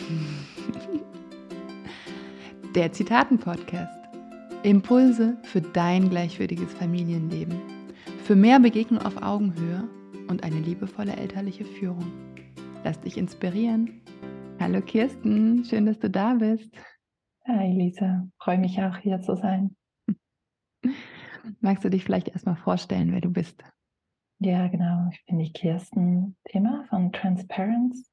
Der Zitaten-Podcast. Impulse für dein gleichwürdiges Familienleben. Für mehr Begegnung auf Augenhöhe und eine liebevolle elterliche Führung. Lass dich inspirieren. Hallo Kirsten, schön, dass du da bist. Hi Lisa, freue mich auch hier zu sein. Magst du dich vielleicht erstmal vorstellen, wer du bist? Ja, genau. Ich bin die Kirsten Thema von Transparence.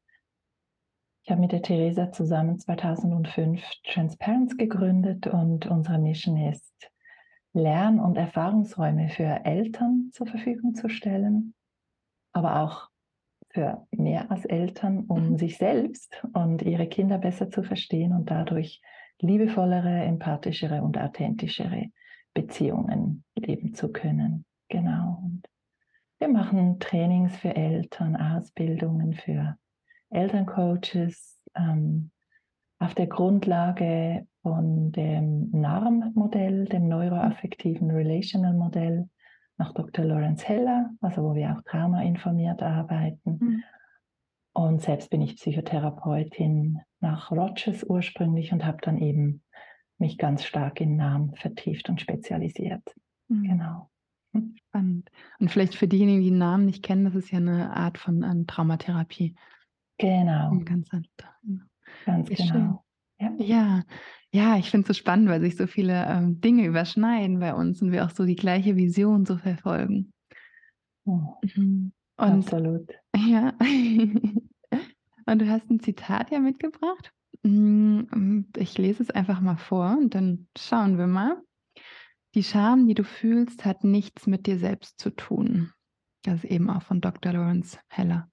Ich habe mit der Theresa zusammen 2005 Transparence gegründet und unsere Mission ist, Lern- und Erfahrungsräume für Eltern zur Verfügung zu stellen, aber auch für mehr als Eltern, um mhm. sich selbst und ihre Kinder besser zu verstehen und dadurch liebevollere, empathischere und authentischere Beziehungen leben zu können. Genau. Und wir machen Trainings für Eltern, Ausbildungen für Elterncoaches ähm, auf der Grundlage von dem NARM-Modell, dem Neuroaffektiven Relational Modell, nach Dr. Lawrence Heller, also wo wir auch traumainformiert arbeiten. Mhm. Und selbst bin ich Psychotherapeutin nach Rogers ursprünglich und habe dann eben mich ganz stark in Namen vertieft und spezialisiert. Mhm. Genau. Spannend. Und vielleicht für diejenigen, die den Namen nicht kennen, das ist ja eine Art von um, Traumatherapie. Genau. Ganz sanft. Ganz genau. Ja. ja. ja, ich finde es so spannend, weil sich so viele ähm, Dinge überschneiden bei uns und wir auch so die gleiche Vision so verfolgen. Oh, mhm. und, absolut. Ja. und du hast ein Zitat ja mitgebracht. Mm, ich lese es einfach mal vor und dann schauen wir mal. Die Scham, die du fühlst, hat nichts mit dir selbst zu tun. Das ist eben auch von Dr. Lawrence Heller.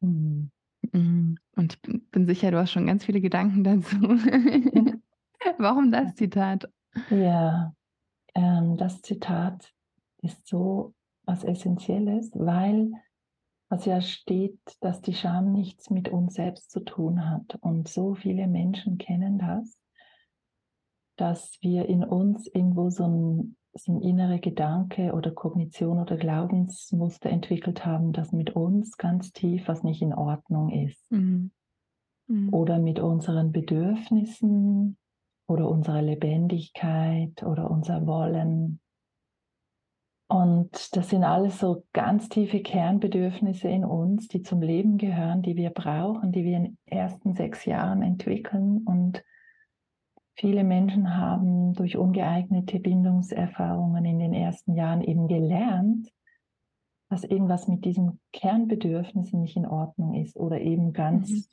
Mhm. Mhm. Und ich bin sicher, du hast schon ganz viele Gedanken dazu. Warum das Zitat? Ja, ähm, das Zitat ist so was Essentielles, weil was ja steht, dass die Scham nichts mit uns selbst zu tun hat. Und so viele Menschen kennen das, dass wir in uns irgendwo so ein so ein innerer Gedanke oder Kognition oder Glaubensmuster entwickelt haben, das mit uns ganz tief was nicht in Ordnung ist. Mhm. Mhm. Oder mit unseren Bedürfnissen oder unserer Lebendigkeit oder unser Wollen. Und das sind alles so ganz tiefe Kernbedürfnisse in uns, die zum Leben gehören, die wir brauchen, die wir in den ersten sechs Jahren entwickeln und Viele Menschen haben durch ungeeignete Bindungserfahrungen in den ersten Jahren eben gelernt, dass irgendwas mit diesen Kernbedürfnissen nicht in Ordnung ist oder eben ganz, mhm.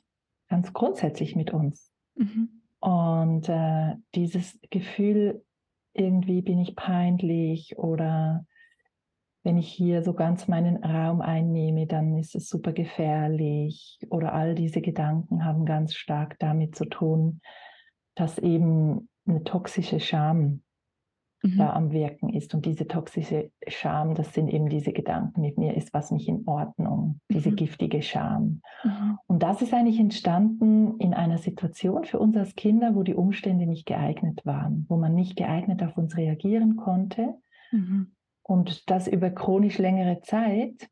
ganz grundsätzlich mit uns. Mhm. Und äh, dieses Gefühl, irgendwie bin ich peinlich oder wenn ich hier so ganz meinen Raum einnehme, dann ist es super gefährlich oder all diese Gedanken haben ganz stark damit zu tun, dass eben eine toxische Scham mhm. da am Wirken ist. Und diese toxische Scham, das sind eben diese Gedanken, mit mir ist was nicht in Ordnung, diese mhm. giftige Scham. Mhm. Und das ist eigentlich entstanden in einer Situation für uns als Kinder, wo die Umstände nicht geeignet waren, wo man nicht geeignet auf uns reagieren konnte. Mhm. Und das über chronisch längere Zeit,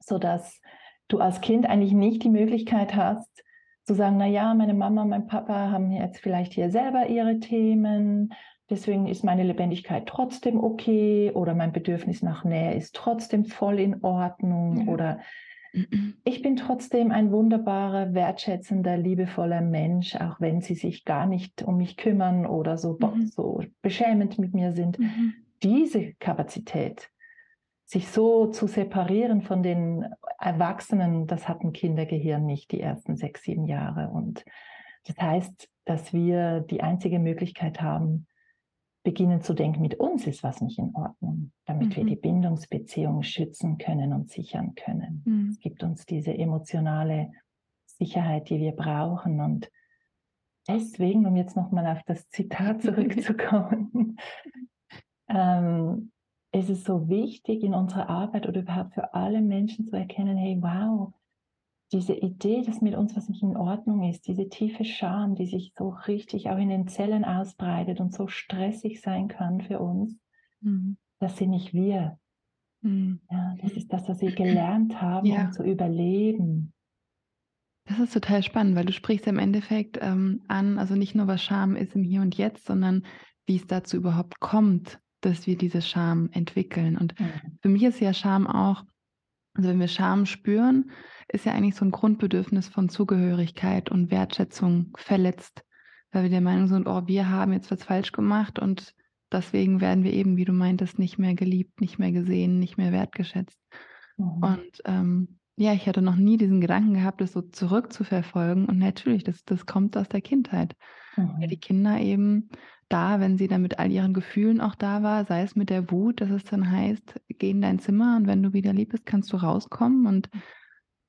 sodass du als Kind eigentlich nicht die Möglichkeit hast, zu sagen, na ja, meine Mama, mein Papa haben jetzt vielleicht hier selber ihre Themen, deswegen ist meine Lebendigkeit trotzdem okay oder mein Bedürfnis nach Nähe ist trotzdem voll in Ordnung ja. oder ich bin trotzdem ein wunderbarer, wertschätzender, liebevoller Mensch, auch wenn sie sich gar nicht um mich kümmern oder so, mhm. so beschämend mit mir sind. Mhm. Diese Kapazität sich so zu separieren von den Erwachsenen, das hat ein Kindergehirn nicht die ersten sechs, sieben Jahre. Und das heißt, dass wir die einzige Möglichkeit haben, beginnen zu denken, mit uns ist was nicht in Ordnung, damit mhm. wir die Bindungsbeziehung schützen können und sichern können. Mhm. Es gibt uns diese emotionale Sicherheit, die wir brauchen. Und deswegen, um jetzt nochmal auf das Zitat zurückzukommen, ähm, ist es so wichtig in unserer Arbeit oder überhaupt für alle Menschen zu erkennen, hey, wow, diese Idee, dass mit uns was nicht in Ordnung ist, diese tiefe Scham, die sich so richtig auch in den Zellen ausbreitet und so stressig sein kann für uns, mhm. das sind nicht wir. Mhm. Ja, das ist das, was wir gelernt haben, ja. um zu überleben. Das ist total spannend, weil du sprichst im Endeffekt ähm, an, also nicht nur was Scham ist im Hier und Jetzt, sondern wie es dazu überhaupt kommt, dass wir diese Scham entwickeln. Und mhm. für mich ist ja Scham auch, also wenn wir Scham spüren, ist ja eigentlich so ein Grundbedürfnis von Zugehörigkeit und Wertschätzung verletzt, weil wir der Meinung sind, oh, wir haben jetzt was falsch gemacht und deswegen werden wir eben, wie du meintest, nicht mehr geliebt, nicht mehr gesehen, nicht mehr wertgeschätzt. Mhm. Und ähm, ja, ich hatte noch nie diesen Gedanken gehabt, das so zurückzuverfolgen. Und natürlich, das, das kommt aus der Kindheit. Mhm. Ja, die Kinder eben da, wenn sie dann mit all ihren Gefühlen auch da war, sei es mit der Wut, dass es dann heißt, geh in dein Zimmer und wenn du wieder lieb bist, kannst du rauskommen. Und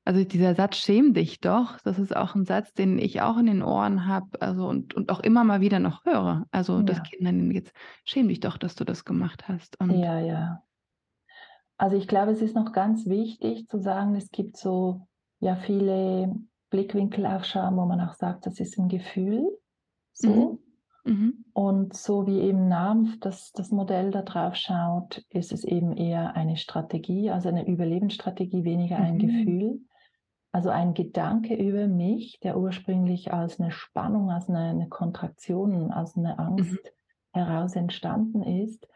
also dieser Satz, schäm dich doch, das ist auch ein Satz, den ich auch in den Ohren habe, also und, und auch immer mal wieder noch höre. Also ja. das Kindern jetzt, schäm dich doch, dass du das gemacht hast. Und ja, ja. Also ich glaube, es ist noch ganz wichtig zu sagen, es gibt so ja viele Blickwinkel auf Scham, wo man auch sagt, das ist ein Gefühl. So. Mhm. Mhm. Und so wie eben NAMF das, das Modell da drauf schaut, ist es eben eher eine Strategie, also eine Überlebensstrategie, weniger ein mhm. Gefühl. Also ein Gedanke über mich, der ursprünglich als eine Spannung, als eine, eine Kontraktion, als eine Angst mhm. heraus entstanden ist.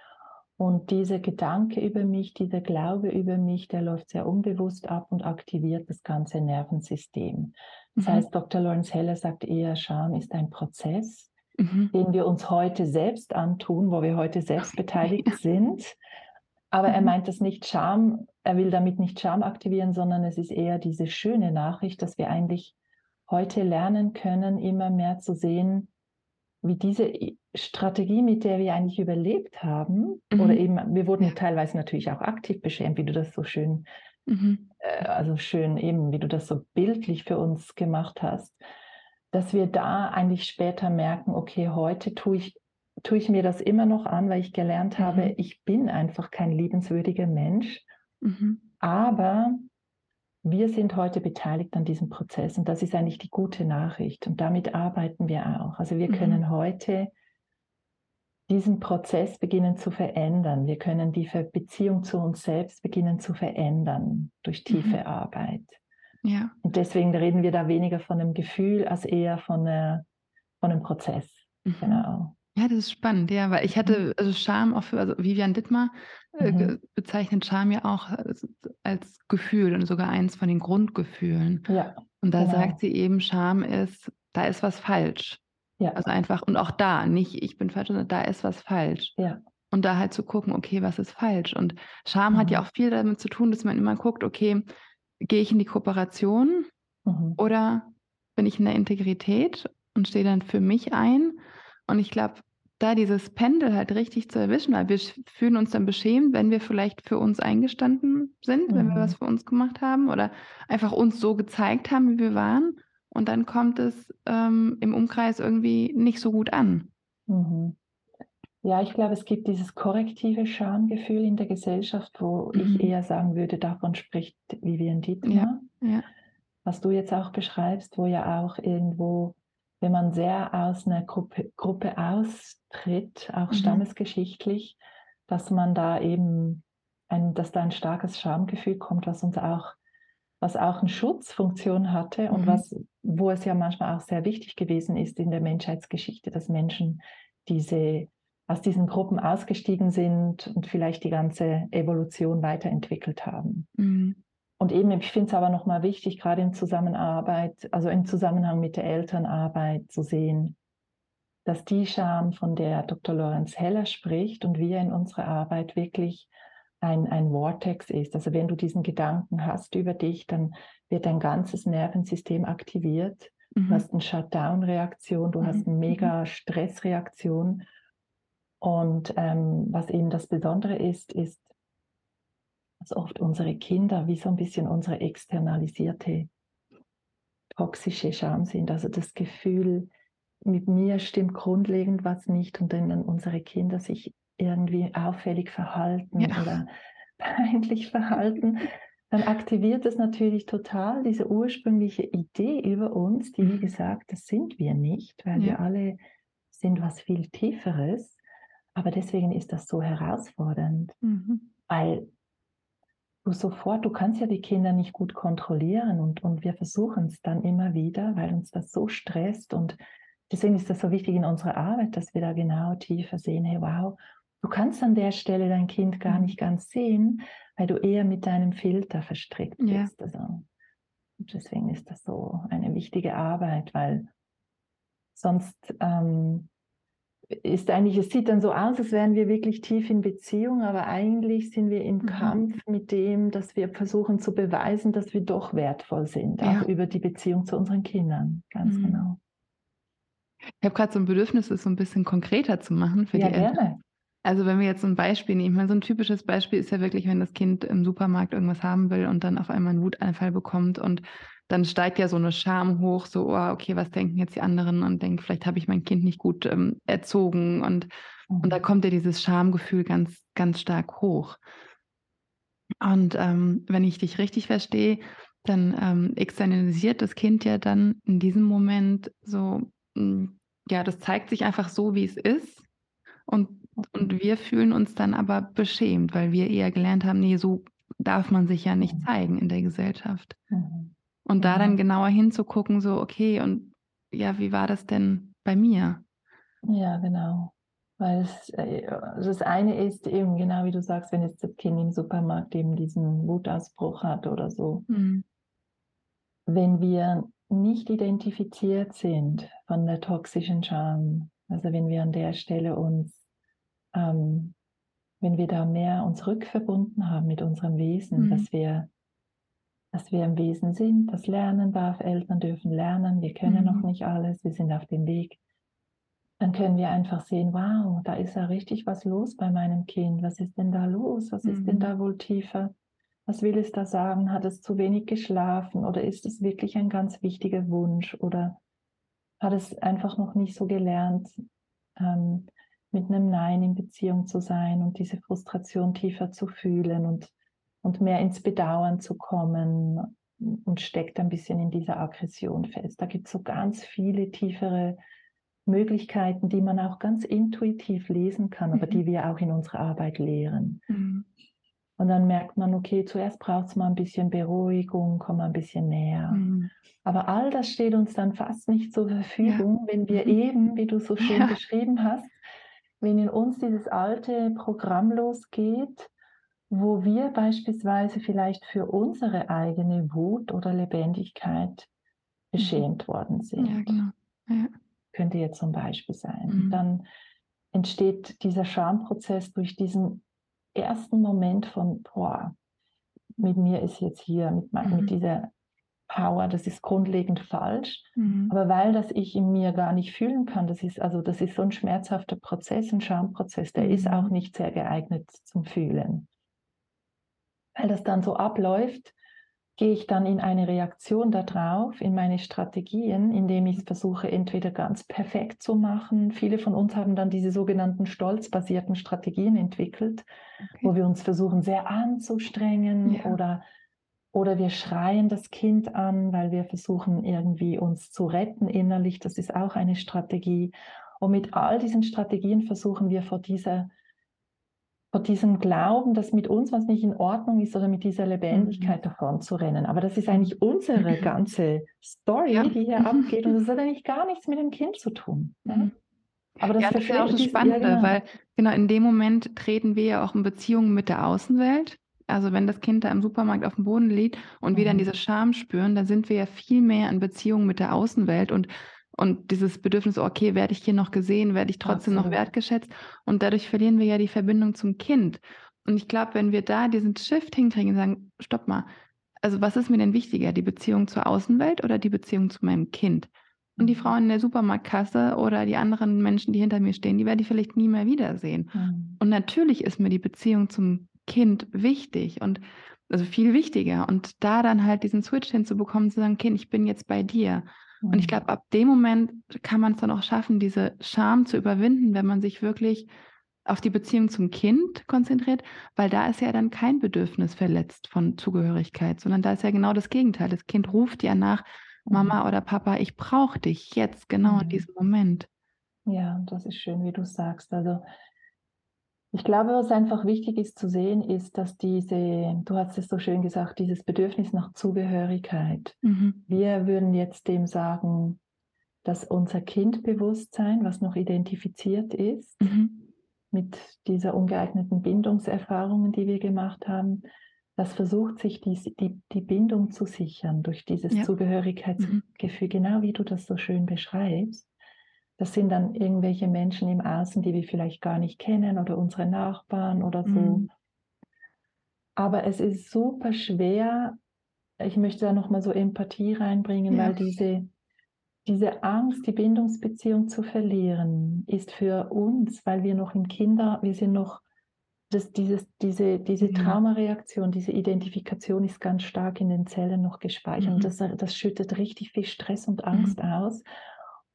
Und dieser Gedanke über mich, dieser Glaube über mich, der läuft sehr unbewusst ab und aktiviert das ganze Nervensystem. Das mhm. heißt, Dr. Lawrence Heller sagt eher, Scham ist ein Prozess, mhm. den wir uns heute selbst antun, wo wir heute selbst beteiligt sind. Aber mhm. er meint das nicht Scham, er will damit nicht Scham aktivieren, sondern es ist eher diese schöne Nachricht, dass wir eigentlich heute lernen können, immer mehr zu sehen, wie diese Strategie, mit der wir eigentlich überlebt haben, mhm. oder eben, wir wurden ja. teilweise natürlich auch aktiv beschämt, wie du das so schön, mhm. äh, also schön eben, wie du das so bildlich für uns gemacht hast, dass wir da eigentlich später merken, okay, heute tue ich tue ich mir das immer noch an, weil ich gelernt mhm. habe, ich bin einfach kein liebenswürdiger Mensch. Mhm. Aber wir sind heute beteiligt an diesem Prozess und das ist eigentlich die gute Nachricht und damit arbeiten wir auch. Also wir mhm. können heute diesen Prozess beginnen zu verändern. Wir können die Beziehung zu uns selbst beginnen zu verändern durch tiefe mhm. Arbeit. Ja. Und deswegen reden wir da weniger von einem Gefühl als eher von, einer, von einem Prozess. Mhm. Genau. Ja, das ist spannend, ja, weil ich hatte mhm. also Scham auch für, also Vivian Dittmar äh, mhm. bezeichnet Scham ja auch als, als, Gefühl und sogar eins von den Grundgefühlen. Ja. Und da genau. sagt sie eben, Scham ist, da ist was falsch. Ja. Also einfach, und auch da, nicht ich bin falsch, sondern da ist was falsch. Ja. Und da halt zu gucken, okay, was ist falsch? Und Scham mhm. hat ja mhm. auch viel damit zu tun, dass man immer guckt, okay, gehe ich in die Kooperation mhm. oder bin ich in der Integrität und stehe dann für mich ein? Und ich glaube, da dieses Pendel halt richtig zu erwischen, weil wir fühlen uns dann beschämt, wenn wir vielleicht für uns eingestanden sind, mhm. wenn wir mhm. was für uns gemacht haben oder einfach uns so gezeigt haben, wie wir waren. Und dann kommt es ähm, im Umkreis irgendwie nicht so gut an. Mhm. Ja, ich glaube, es gibt dieses korrektive Schamgefühl in der Gesellschaft, wo mhm. ich eher sagen würde, davon spricht Vivian Dietmar. Ja, ja. Was du jetzt auch beschreibst, wo ja auch irgendwo wenn man sehr aus einer Gruppe, Gruppe austritt, auch mhm. stammesgeschichtlich, dass man da eben ein, dass da ein starkes Schamgefühl kommt, was uns auch, was auch eine Schutzfunktion hatte und mhm. was, wo es ja manchmal auch sehr wichtig gewesen ist in der Menschheitsgeschichte, dass Menschen diese aus diesen Gruppen ausgestiegen sind und vielleicht die ganze Evolution weiterentwickelt haben. Mhm. Und eben, ich finde es aber nochmal wichtig, gerade in Zusammenarbeit, also im Zusammenhang mit der Elternarbeit zu sehen, dass die Scham, von der Dr. Lorenz Heller spricht und wir in unserer Arbeit wirklich ein, ein Vortex ist. Also wenn du diesen Gedanken hast über dich, dann wird dein ganzes Nervensystem aktiviert. Mhm. Du hast eine Shutdown-Reaktion, du mhm. hast eine mega Stressreaktion. Und ähm, was eben das Besondere ist, ist, dass oft unsere Kinder wie so ein bisschen unsere externalisierte toxische Scham sind. Also das Gefühl, mit mir stimmt grundlegend was nicht und dann unsere Kinder sich irgendwie auffällig verhalten ja. oder peinlich verhalten, dann aktiviert es natürlich total diese ursprüngliche Idee über uns, die wie mhm. gesagt, das sind wir nicht, weil ja. wir alle sind was viel Tieferes. Aber deswegen ist das so herausfordernd, mhm. weil du sofort, du kannst ja die Kinder nicht gut kontrollieren und, und wir versuchen es dann immer wieder, weil uns das so stresst und deswegen ist das so wichtig in unserer Arbeit, dass wir da genau tiefer sehen, hey wow, du kannst an der Stelle dein Kind gar mhm. nicht ganz sehen, weil du eher mit deinem Filter verstrickt bist. Ja. Also, deswegen ist das so eine wichtige Arbeit, weil sonst ähm, ist eigentlich, es sieht dann so aus, als wären wir wirklich tief in Beziehung, aber eigentlich sind wir im mhm. Kampf mit dem, dass wir versuchen zu beweisen, dass wir doch wertvoll sind, ja. auch über die Beziehung zu unseren Kindern. Ganz mhm. genau. Ich habe gerade so ein Bedürfnis, es so ein bisschen konkreter zu machen für ja, die Eltern. Gerne. Also wenn wir jetzt ein Beispiel nehmen, ich meine, so ein typisches Beispiel ist ja wirklich, wenn das Kind im Supermarkt irgendwas haben will und dann auf einmal einen Wutanfall bekommt und dann steigt ja so eine Scham hoch, so, oh, okay, was denken jetzt die anderen und denken, vielleicht habe ich mein Kind nicht gut ähm, erzogen und, mhm. und da mhm. kommt ja dieses Schamgefühl ganz, ganz stark hoch. Und ähm, wenn ich dich richtig verstehe, dann ähm, externalisiert das Kind ja dann in diesem Moment so, hm, ja, das zeigt sich einfach so, wie es ist. Und, und wir fühlen uns dann aber beschämt, weil wir eher gelernt haben, nee, so darf man sich ja nicht mhm. zeigen in der Gesellschaft. Mhm. Und da dann genauer hinzugucken, so, okay, und ja, wie war das denn bei mir? Ja, genau. Weil es, äh, also das eine ist eben, genau wie du sagst, wenn jetzt das Kind im Supermarkt eben diesen Wutausbruch hat oder so. Mhm. Wenn wir nicht identifiziert sind von der toxischen Scham, also wenn wir an der Stelle uns, ähm, wenn wir da mehr uns rückverbunden haben mit unserem Wesen, mhm. dass wir dass wir im Wesen sind, das lernen darf. Eltern dürfen lernen, wir können mhm. noch nicht alles, wir sind auf dem Weg. Dann können wir einfach sehen, wow, da ist ja richtig was los bei meinem Kind. Was ist denn da los? Was mhm. ist denn mhm. da wohl tiefer? Was will es da sagen? Hat es zu wenig geschlafen oder ist es wirklich ein ganz wichtiger Wunsch oder hat es einfach noch nicht so gelernt, ähm, mit einem Nein in Beziehung zu sein und diese Frustration tiefer zu fühlen und und mehr ins Bedauern zu kommen und steckt ein bisschen in dieser Aggression fest. Da gibt es so ganz viele tiefere Möglichkeiten, die man auch ganz intuitiv lesen kann, aber die mhm. wir auch in unserer Arbeit lehren. Mhm. Und dann merkt man, okay, zuerst braucht es mal ein bisschen Beruhigung, komm mal ein bisschen näher. Mhm. Aber all das steht uns dann fast nicht zur Verfügung, ja. wenn wir mhm. eben, wie du so schön ja. beschrieben hast, wenn in uns dieses alte Programm losgeht, wo wir beispielsweise vielleicht für unsere eigene Wut oder Lebendigkeit mhm. beschämt worden sind. Ja, genau. Ja. Könnte jetzt zum Beispiel sein. Mhm. Dann entsteht dieser Schamprozess durch diesen ersten Moment von, boah, mit mir ist jetzt hier, mit, mhm. mit dieser Power, das ist grundlegend falsch. Mhm. Aber weil das ich in mir gar nicht fühlen kann, das ist also das ist so ein schmerzhafter Prozess, ein Schamprozess, der mhm. ist auch nicht sehr geeignet zum Fühlen weil das dann so abläuft, gehe ich dann in eine Reaktion darauf, in meine Strategien, indem ich versuche, entweder ganz perfekt zu machen. Viele von uns haben dann diese sogenannten stolzbasierten Strategien entwickelt, okay. wo wir uns versuchen, sehr anzustrengen ja. oder, oder wir schreien das Kind an, weil wir versuchen, irgendwie uns zu retten innerlich. Das ist auch eine Strategie. Und mit all diesen Strategien versuchen wir vor dieser vor diesem Glauben, dass mit uns was nicht in Ordnung ist oder mit dieser Lebendigkeit mhm. davon zu rennen. Aber das ist eigentlich unsere ganze Story, ja. die hier abgeht und das hat eigentlich gar nichts mit dem Kind zu tun. Mhm. Aber das, ja, das ist auch das Spannende, genau. weil genau in dem Moment treten wir ja auch in Beziehungen mit der Außenwelt. Also wenn das Kind da im Supermarkt auf dem Boden liegt und mhm. wir dann mhm. diese Scham spüren, dann sind wir ja viel mehr in Beziehung mit der Außenwelt und und dieses Bedürfnis, okay, werde ich hier noch gesehen, werde ich trotzdem Absolut. noch wertgeschätzt? Und dadurch verlieren wir ja die Verbindung zum Kind. Und ich glaube, wenn wir da diesen Shift hinkriegen und sagen, stopp mal, also was ist mir denn wichtiger, die Beziehung zur Außenwelt oder die Beziehung zu meinem Kind? Und die mhm. Frauen in der Supermarktkasse oder die anderen Menschen, die hinter mir stehen, die werde ich vielleicht nie mehr wiedersehen. Mhm. Und natürlich ist mir die Beziehung zum Kind wichtig und also viel wichtiger. Und da dann halt diesen Switch hinzubekommen, zu sagen, Kind, ich bin jetzt bei dir. Und ich mhm. glaube, ab dem Moment kann man es dann auch schaffen, diese Scham zu überwinden, wenn man sich wirklich auf die Beziehung zum Kind konzentriert, weil da ist ja dann kein Bedürfnis verletzt von Zugehörigkeit, sondern da ist ja genau das Gegenteil. Das Kind ruft ja nach, Mama mhm. oder Papa, ich brauche dich jetzt genau in mhm. diesem Moment. Ja, das ist schön, wie du sagst. Also Ich glaube, was einfach wichtig ist zu sehen, ist, dass diese, du hast es so schön gesagt, dieses Bedürfnis nach Zugehörigkeit. Mhm. Wir würden jetzt dem sagen, dass unser Kindbewusstsein, was noch identifiziert ist, mhm. mit dieser ungeeigneten Bindungserfahrungen, die wir gemacht haben, das versucht sich die, die, die Bindung zu sichern durch dieses ja. Zugehörigkeitsgefühl, mhm. genau wie du das so schön beschreibst. Das sind dann irgendwelche Menschen im Außen, die wir vielleicht gar nicht kennen oder unsere Nachbarn oder so. Mhm. Aber es ist super schwer, ich möchte da nochmal so Empathie reinbringen, ja. weil diese, diese Angst, die Bindungsbeziehung zu verlieren, ist für uns, weil wir noch im Kinder, wir sind noch, das, dieses, diese, diese Traumareaktion, diese Identifikation ist ganz stark in den Zellen noch gespeichert. Mhm. Und das, das schüttet richtig viel Stress und Angst mhm. aus.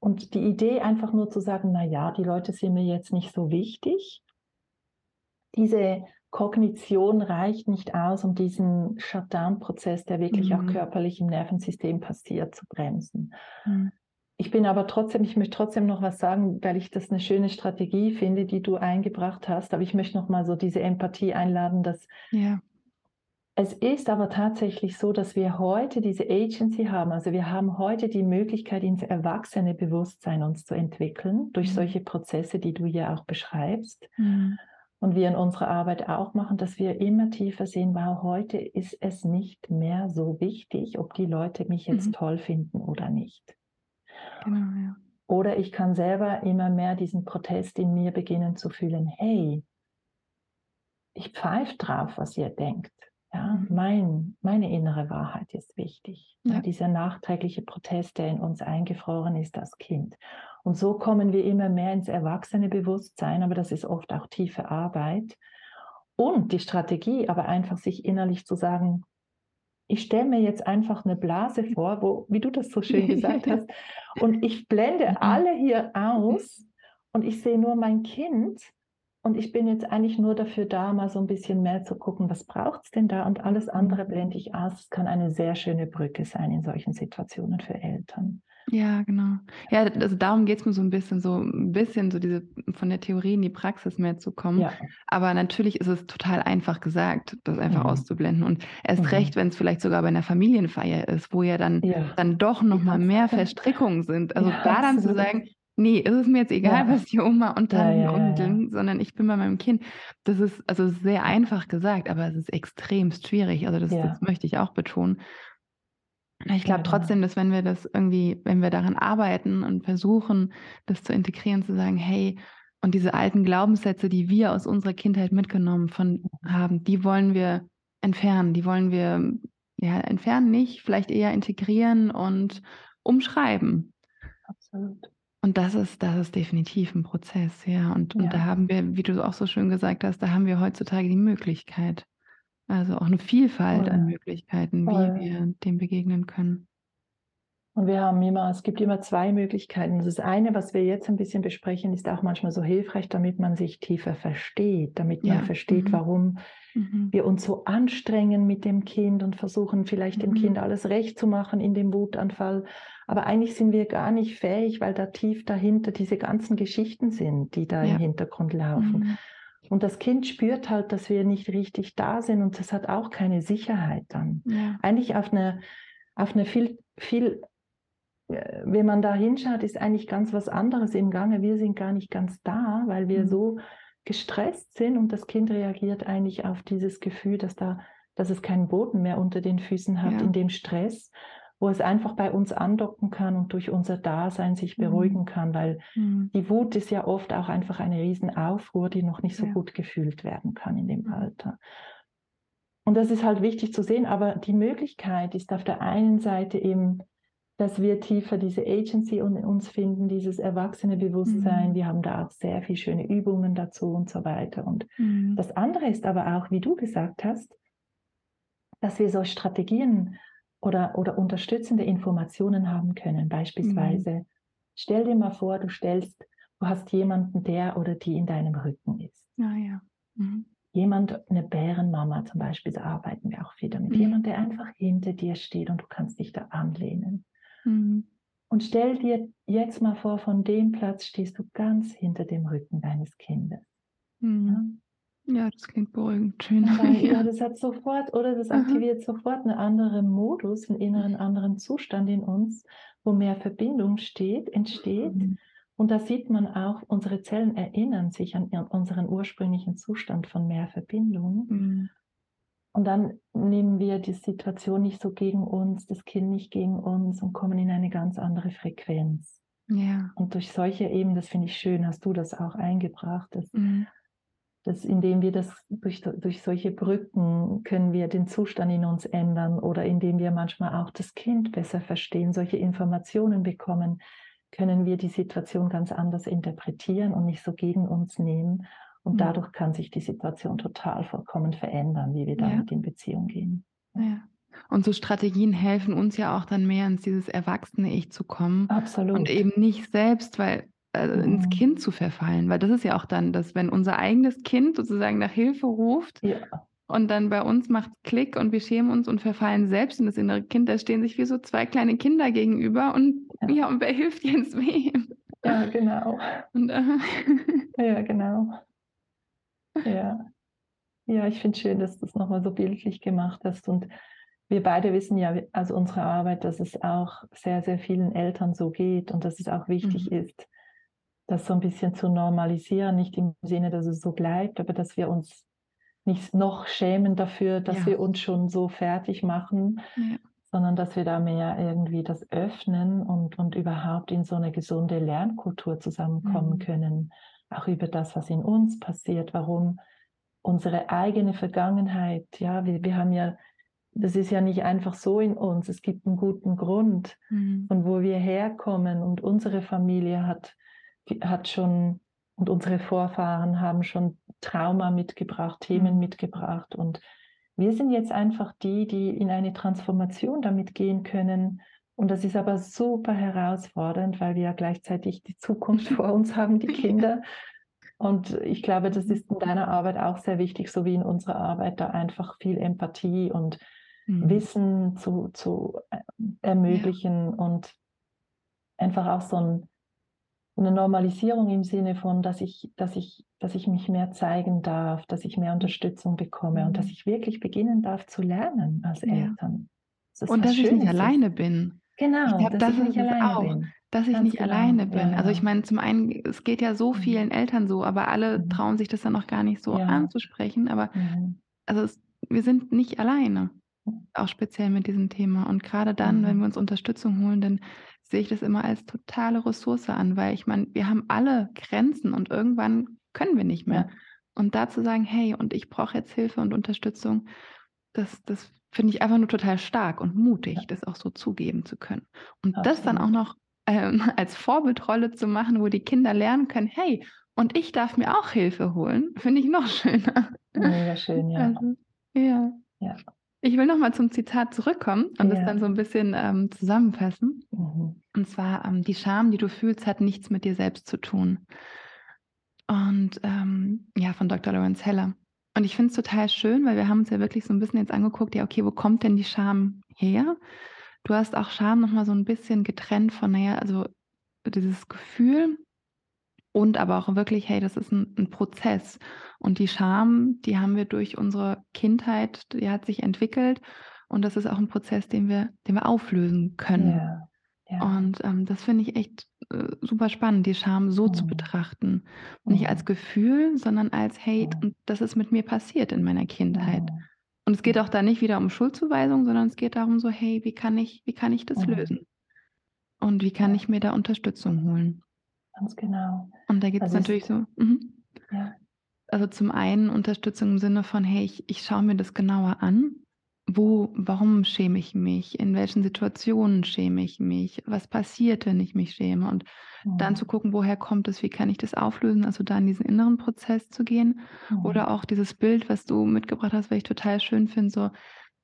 Und die Idee einfach nur zu sagen, na ja, die Leute sind mir jetzt nicht so wichtig. Diese Kognition reicht nicht aus, um diesen Shutdown-Prozess, der wirklich mhm. auch körperlich im Nervensystem passiert, zu bremsen. Mhm. Ich bin aber trotzdem, ich möchte trotzdem noch was sagen, weil ich das eine schöne Strategie finde, die du eingebracht hast. Aber ich möchte noch mal so diese Empathie einladen, dass ja. Es ist aber tatsächlich so, dass wir heute diese Agency haben. Also wir haben heute die Möglichkeit, ins erwachsene Bewusstsein uns zu entwickeln durch mhm. solche Prozesse, die du hier auch beschreibst. Mhm. Und wir in unserer Arbeit auch machen, dass wir immer tiefer sehen, wow, heute ist es nicht mehr so wichtig, ob die Leute mich jetzt mhm. toll finden oder nicht. Genau, ja. Oder ich kann selber immer mehr diesen Protest in mir beginnen zu fühlen, hey, ich pfeife drauf, was ihr denkt. Ja, mein, meine innere Wahrheit ist wichtig. Ja. Ja, dieser nachträgliche Protest, der in uns eingefroren ist als Kind. Und so kommen wir immer mehr ins erwachsene Bewusstsein, aber das ist oft auch tiefe Arbeit. Und die Strategie, aber einfach sich innerlich zu sagen, ich stelle mir jetzt einfach eine Blase vor, wo, wie du das so schön gesagt hast, und ich blende mhm. alle hier aus und ich sehe nur mein Kind und ich bin jetzt eigentlich nur dafür da, mal so ein bisschen mehr zu gucken, was braucht es denn da und alles andere blende ich aus. Es kann eine sehr schöne Brücke sein in solchen Situationen für Eltern. Ja, genau. Ja, also darum geht es mir so ein bisschen, so ein bisschen so diese von der Theorie in die Praxis mehr zu kommen. Ja. Aber natürlich ist es total einfach gesagt, das einfach mhm. auszublenden. Und erst mhm. recht, wenn es vielleicht sogar bei einer Familienfeier ist, wo ja dann, ja. dann doch nochmal mehr Verstrickungen sind. Also ja, da dann absolut. zu sagen, nee, ist es mir jetzt egal, ja. was die Oma und Tanten ja, ja, undeln, sondern ich bin bei meinem Kind. Das ist also sehr einfach gesagt, aber es ist extremst schwierig. Also das, das möchte ich auch betonen. Ich glaube trotzdem, dass wenn wir das irgendwie, wenn wir daran arbeiten und versuchen, das zu integrieren, zu sagen, hey, und diese alten Glaubenssätze, die wir aus unserer Kindheit mitgenommen von haben, die wollen wir entfernen, die wollen wir ja entfernen nicht, vielleicht eher integrieren und umschreiben. Absolut. Und das ist, das ist definitiv ein Prozess, ja. Und, ja. und da haben wir, wie du auch so schön gesagt hast, da haben wir heutzutage die Möglichkeit. Also auch eine Vielfalt Voll. an Möglichkeiten, Voll. wie wir dem begegnen können. Und wir haben immer, es gibt immer zwei Möglichkeiten. Das eine, was wir jetzt ein bisschen besprechen, ist auch manchmal so hilfreich, damit man sich tiefer versteht, damit man ja. versteht, mhm. warum mhm. wir uns so anstrengen mit dem Kind und versuchen vielleicht mhm. dem Kind alles recht zu machen in dem Wutanfall. Aber eigentlich sind wir gar nicht fähig, weil da tief dahinter diese ganzen Geschichten sind, die da ja. im Hintergrund laufen. Mhm. Und das Kind spürt halt, dass wir nicht richtig da sind und das hat auch keine Sicherheit dann. Ja. Eigentlich auf eine, auf eine viel, viel äh, wenn man da hinschaut, ist eigentlich ganz was anderes im Gange. Wir sind gar nicht ganz da, weil wir mhm. so gestresst sind und das Kind reagiert eigentlich auf dieses Gefühl, dass da, dass es keinen Boden mehr unter den Füßen hat ja. in dem Stress, wo es einfach bei uns andocken kann und durch unser Dasein sich mhm. beruhigen kann, weil mhm. die Wut ist ja oft auch einfach eine Riesenaufruhr, die noch nicht so ja. gut gefühlt werden kann in dem mhm. Alter. Und das ist halt wichtig zu sehen, aber die Möglichkeit ist auf der einen Seite eben dass wir tiefer diese Agency in uns finden, dieses erwachsene Bewusstsein. Mhm. Wir haben da auch sehr viele schöne Übungen dazu und so weiter. Und mhm. das andere ist aber auch, wie du gesagt hast, dass wir so Strategien oder, oder unterstützende Informationen haben können. Beispielsweise, mhm. stell dir mal vor, du stellst, du hast jemanden, der oder die in deinem Rücken ist. Ah, ja. Mhm. Jemand, eine Bärenmama zum Beispiel, da arbeiten wir auch viel damit. Mhm. Jemand, der einfach hinter dir steht und du kannst dich da anlehnen. Mhm. Und stell dir jetzt mal vor, von dem Platz stehst du ganz hinter dem Rücken deines Kindes. Mhm. Ja, das klingt beruhigend. Schön. Weil, ja, das hat sofort, oder das aktiviert Aha. sofort einen anderen Modus, einen inneren anderen Zustand in uns, wo mehr Verbindung steht, entsteht. Mhm. Und da sieht man auch, unsere Zellen erinnern sich an unseren ursprünglichen Zustand von mehr Verbindung. Mhm. Und dann nehmen wir die Situation nicht so gegen uns, das Kind nicht gegen uns und kommen in eine ganz andere Frequenz. Ja. Und durch solche eben, das finde ich schön, hast du das auch eingebracht, dass, mhm. Dass indem wir das durch, durch solche Brücken können wir den Zustand in uns ändern oder indem wir manchmal auch das Kind besser verstehen, solche Informationen bekommen, können wir die Situation ganz anders interpretieren und nicht so gegen uns nehmen und mhm. dadurch kann sich die Situation total vollkommen verändern, wie wir damit ja. in Beziehung gehen. Ja. Und so Strategien helfen uns ja auch dann mehr ins dieses erwachsene Ich zu kommen. Absolut. Und eben nicht selbst, weil mhm. ins Kind zu verfallen, weil das ist ja auch dann, dass wenn unser eigenes Kind sozusagen nach Hilfe ruft ja. und dann bei uns macht Klick und wir schämen uns und verfallen selbst in das innere Kind, da stehen sich wie so zwei kleine Kinder gegenüber und ja, ja und wer hilft jetzt wem? Ja, genau. Und, äh, ja, genau. Ja. Ja, ich finde schön, dass du es nochmal so bildlich gemacht hast. Und wir beide wissen ja aus unserer Arbeit, dass es auch sehr, sehr vielen Eltern so geht und dass es auch wichtig mhm. ist, das so ein bisschen zu normalisieren. Nicht im Sinne, dass es so bleibt, aber dass wir uns nicht noch schämen dafür, dass ja. wir uns schon so fertig machen, ja. sondern dass wir da mehr irgendwie das öffnen und, und überhaupt in so eine gesunde Lernkultur zusammenkommen mhm. können auch über das, was in uns passiert, warum unsere eigene Vergangenheit, ja, wir, wir haben ja, das ist ja nicht einfach so in uns, es gibt einen guten Grund, mhm. von wo wir herkommen und unsere Familie hat, hat schon und unsere Vorfahren haben schon Trauma mitgebracht, Themen mhm. mitgebracht und wir sind jetzt einfach die, die in eine Transformation damit gehen können, und das ist aber super herausfordernd, weil wir ja gleichzeitig die Zukunft vor uns haben, die Kinder. Und ich glaube, das ist in deiner Arbeit auch sehr wichtig, so wie in unserer Arbeit, da einfach viel Empathie und mhm. Wissen zu, zu äh, ermöglichen ja. und einfach auch so ein, eine Normalisierung im Sinne von, dass ich, dass ich, dass ich mich mehr zeigen darf, dass ich mehr Unterstützung bekomme mhm. und dass ich wirklich beginnen darf zu lernen als Eltern. Das und dass ich nicht alleine bin. Genau, ich glaube, das, das ist es auch, bin. dass ich Ganz nicht genau. alleine bin. Ja, also ich meine, zum einen, es geht ja so mhm. vielen Eltern so, aber alle mhm. trauen sich das dann noch gar nicht so ja. anzusprechen. Aber mhm. also es, wir sind nicht alleine, auch speziell mit diesem Thema. Und gerade dann, wenn mhm. wir uns Unterstützung holen, dann sehe ich das immer als totale Ressource an, weil ich meine, wir haben alle Grenzen und irgendwann können wir nicht mehr. Und da zu sagen, hey, und ich brauche jetzt Hilfe und Unterstützung, das, das finde ich einfach nur total stark und mutig, ja. das auch so zugeben zu können. Und Absolut. das dann auch noch ähm, als Vorbildrolle zu machen, wo die Kinder lernen können, hey, und ich darf mir auch Hilfe holen, finde ich noch schöner. Mega schön, ja. Also, ja. ja. Ich will nochmal zum Zitat zurückkommen und ja. das dann so ein bisschen ähm, zusammenfassen. Mhm. Und zwar, ähm, die Scham, die du fühlst, hat nichts mit dir selbst zu tun. Und ähm, ja, von Dr. Lawrence Heller. Und ich finde es total schön, weil wir haben uns ja wirklich so ein bisschen jetzt angeguckt, ja, okay, wo kommt denn die Scham her? Du hast auch Scham nochmal so ein bisschen getrennt von, naja, also dieses Gefühl und aber auch wirklich, hey, das ist ein, ein Prozess. Und die Scham, die haben wir durch unsere Kindheit, die hat sich entwickelt. Und das ist auch ein Prozess, den wir, den wir auflösen können. Ja. Ja. Und ähm, das finde ich echt äh, super spannend, die Scham so mhm. zu betrachten. Nicht mhm. als Gefühl, sondern als. Mhm. Und das ist mit mir passiert in meiner Kindheit. Mhm. Und es geht auch da nicht wieder um Schuldzuweisung, sondern es geht darum so, hey, wie kann ich, wie kann ich das mhm. lösen? Und wie kann ich mir da Unterstützung holen? Ganz genau. Und da gibt es also natürlich so. Mhm. Ja. Also zum einen Unterstützung im Sinne von, hey, ich, ich schaue mir das genauer an wo, warum schäme ich mich? In welchen Situationen schäme ich mich? Was passiert, wenn ich mich schäme? Und mhm. dann zu gucken, woher kommt es? Wie kann ich das auflösen? Also da in diesen inneren Prozess zu gehen. Mhm. Oder auch dieses Bild, was du mitgebracht hast, was ich total schön finde, so,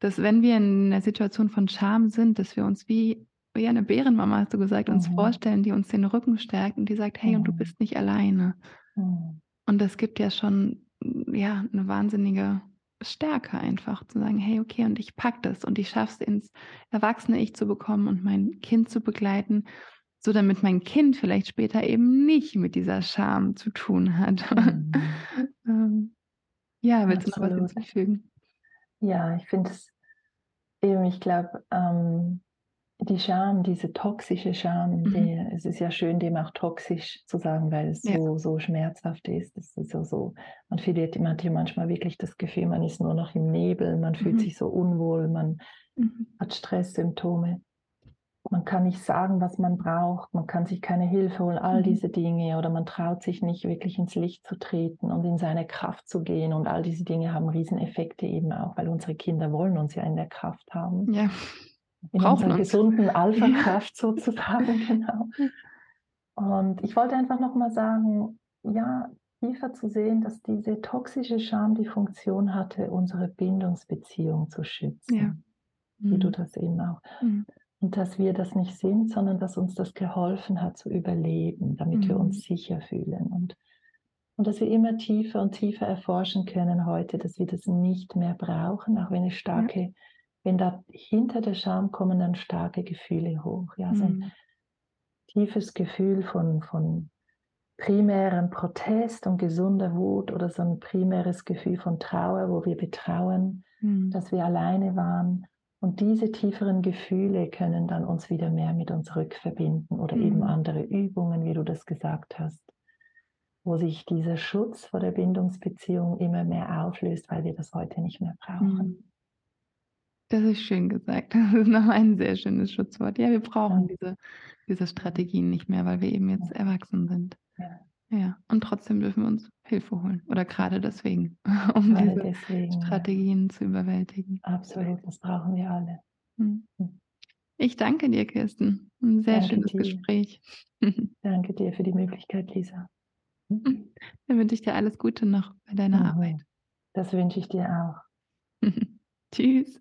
dass wenn wir in einer Situation von Scham sind, dass wir uns wie, wie eine Bärenmama, hast du gesagt, mhm. uns vorstellen, die uns den Rücken stärkt und die sagt, hey, und du mhm. bist nicht alleine. Mhm. Und das gibt ja schon, ja, eine wahnsinnige stärker einfach zu sagen, hey, okay, und ich pack das und ich schaffe es ins erwachsene Ich zu bekommen und mein Kind zu begleiten, so damit mein Kind vielleicht später eben nicht mit dieser Scham zu tun hat. Mhm. Ähm. Ja, willst Absolut. du noch was hinzufügen? Ja, ich finde es eben, ich glaube, ähm, die Scham, diese toxische Scham, mhm. die, es ist ja schön, dem auch toxisch zu sagen, weil es ja. so, so schmerzhaft ist. Es ist so, so, man verliert man hat manchmal wirklich das Gefühl, man ist nur noch im Nebel, man fühlt mhm. sich so unwohl, man mhm. hat Stresssymptome. Man kann nicht sagen, was man braucht, man kann sich keine Hilfe holen, all mhm. diese Dinge, oder man traut sich nicht wirklich ins Licht zu treten und in seine Kraft zu gehen. Und all diese Dinge haben Rieseneffekte eben auch, weil unsere Kinder wollen uns ja in der Kraft haben. Ja Brauchen unserer uns. gesunden Alpha-Kraft sozusagen, genau. Und ich wollte einfach nochmal sagen, ja, tiefer zu sehen, dass diese toxische Scham die Funktion hatte, unsere Bindungsbeziehung zu schützen. Ja. Wie mhm. du das eben auch. Mhm. Und dass wir das nicht sind, sondern dass uns das geholfen hat zu überleben, damit mhm. wir uns sicher fühlen. Und, und dass wir immer tiefer und tiefer erforschen können heute, dass wir das nicht mehr brauchen, auch wenn es starke ja wenn da hinter der Scham kommen dann starke Gefühle hoch. Ja, so ein mhm. tiefes Gefühl von, von primärem Protest und gesunder Wut oder so ein primäres Gefühl von Trauer, wo wir betrauen, mhm. dass wir alleine waren. Und diese tieferen Gefühle können dann uns wieder mehr mit uns rückverbinden oder mhm. eben andere Übungen, wie du das gesagt hast, wo sich dieser Schutz vor der Bindungsbeziehung immer mehr auflöst, weil wir das heute nicht mehr brauchen. Das ist schön gesagt. Das ist noch ein sehr schönes Schutzwort. Ja, wir brauchen diese, diese Strategien nicht mehr, weil wir eben jetzt erwachsen sind. Ja. ja. Und trotzdem dürfen wir uns Hilfe holen. Oder gerade deswegen, um gerade diese deswegen, Strategien ja. zu überwältigen. Absolut, das brauchen wir alle. Hm. hm. Ich danke dir, Kirsten. Ein sehr danke schönes dir. Gespräch. danke dir für die Möglichkeit, Lisa. Hm. Dann wünsche ich dir alles Gute noch bei deiner mhm. Arbeit. Das wünsche ich dir auch. Tschüss.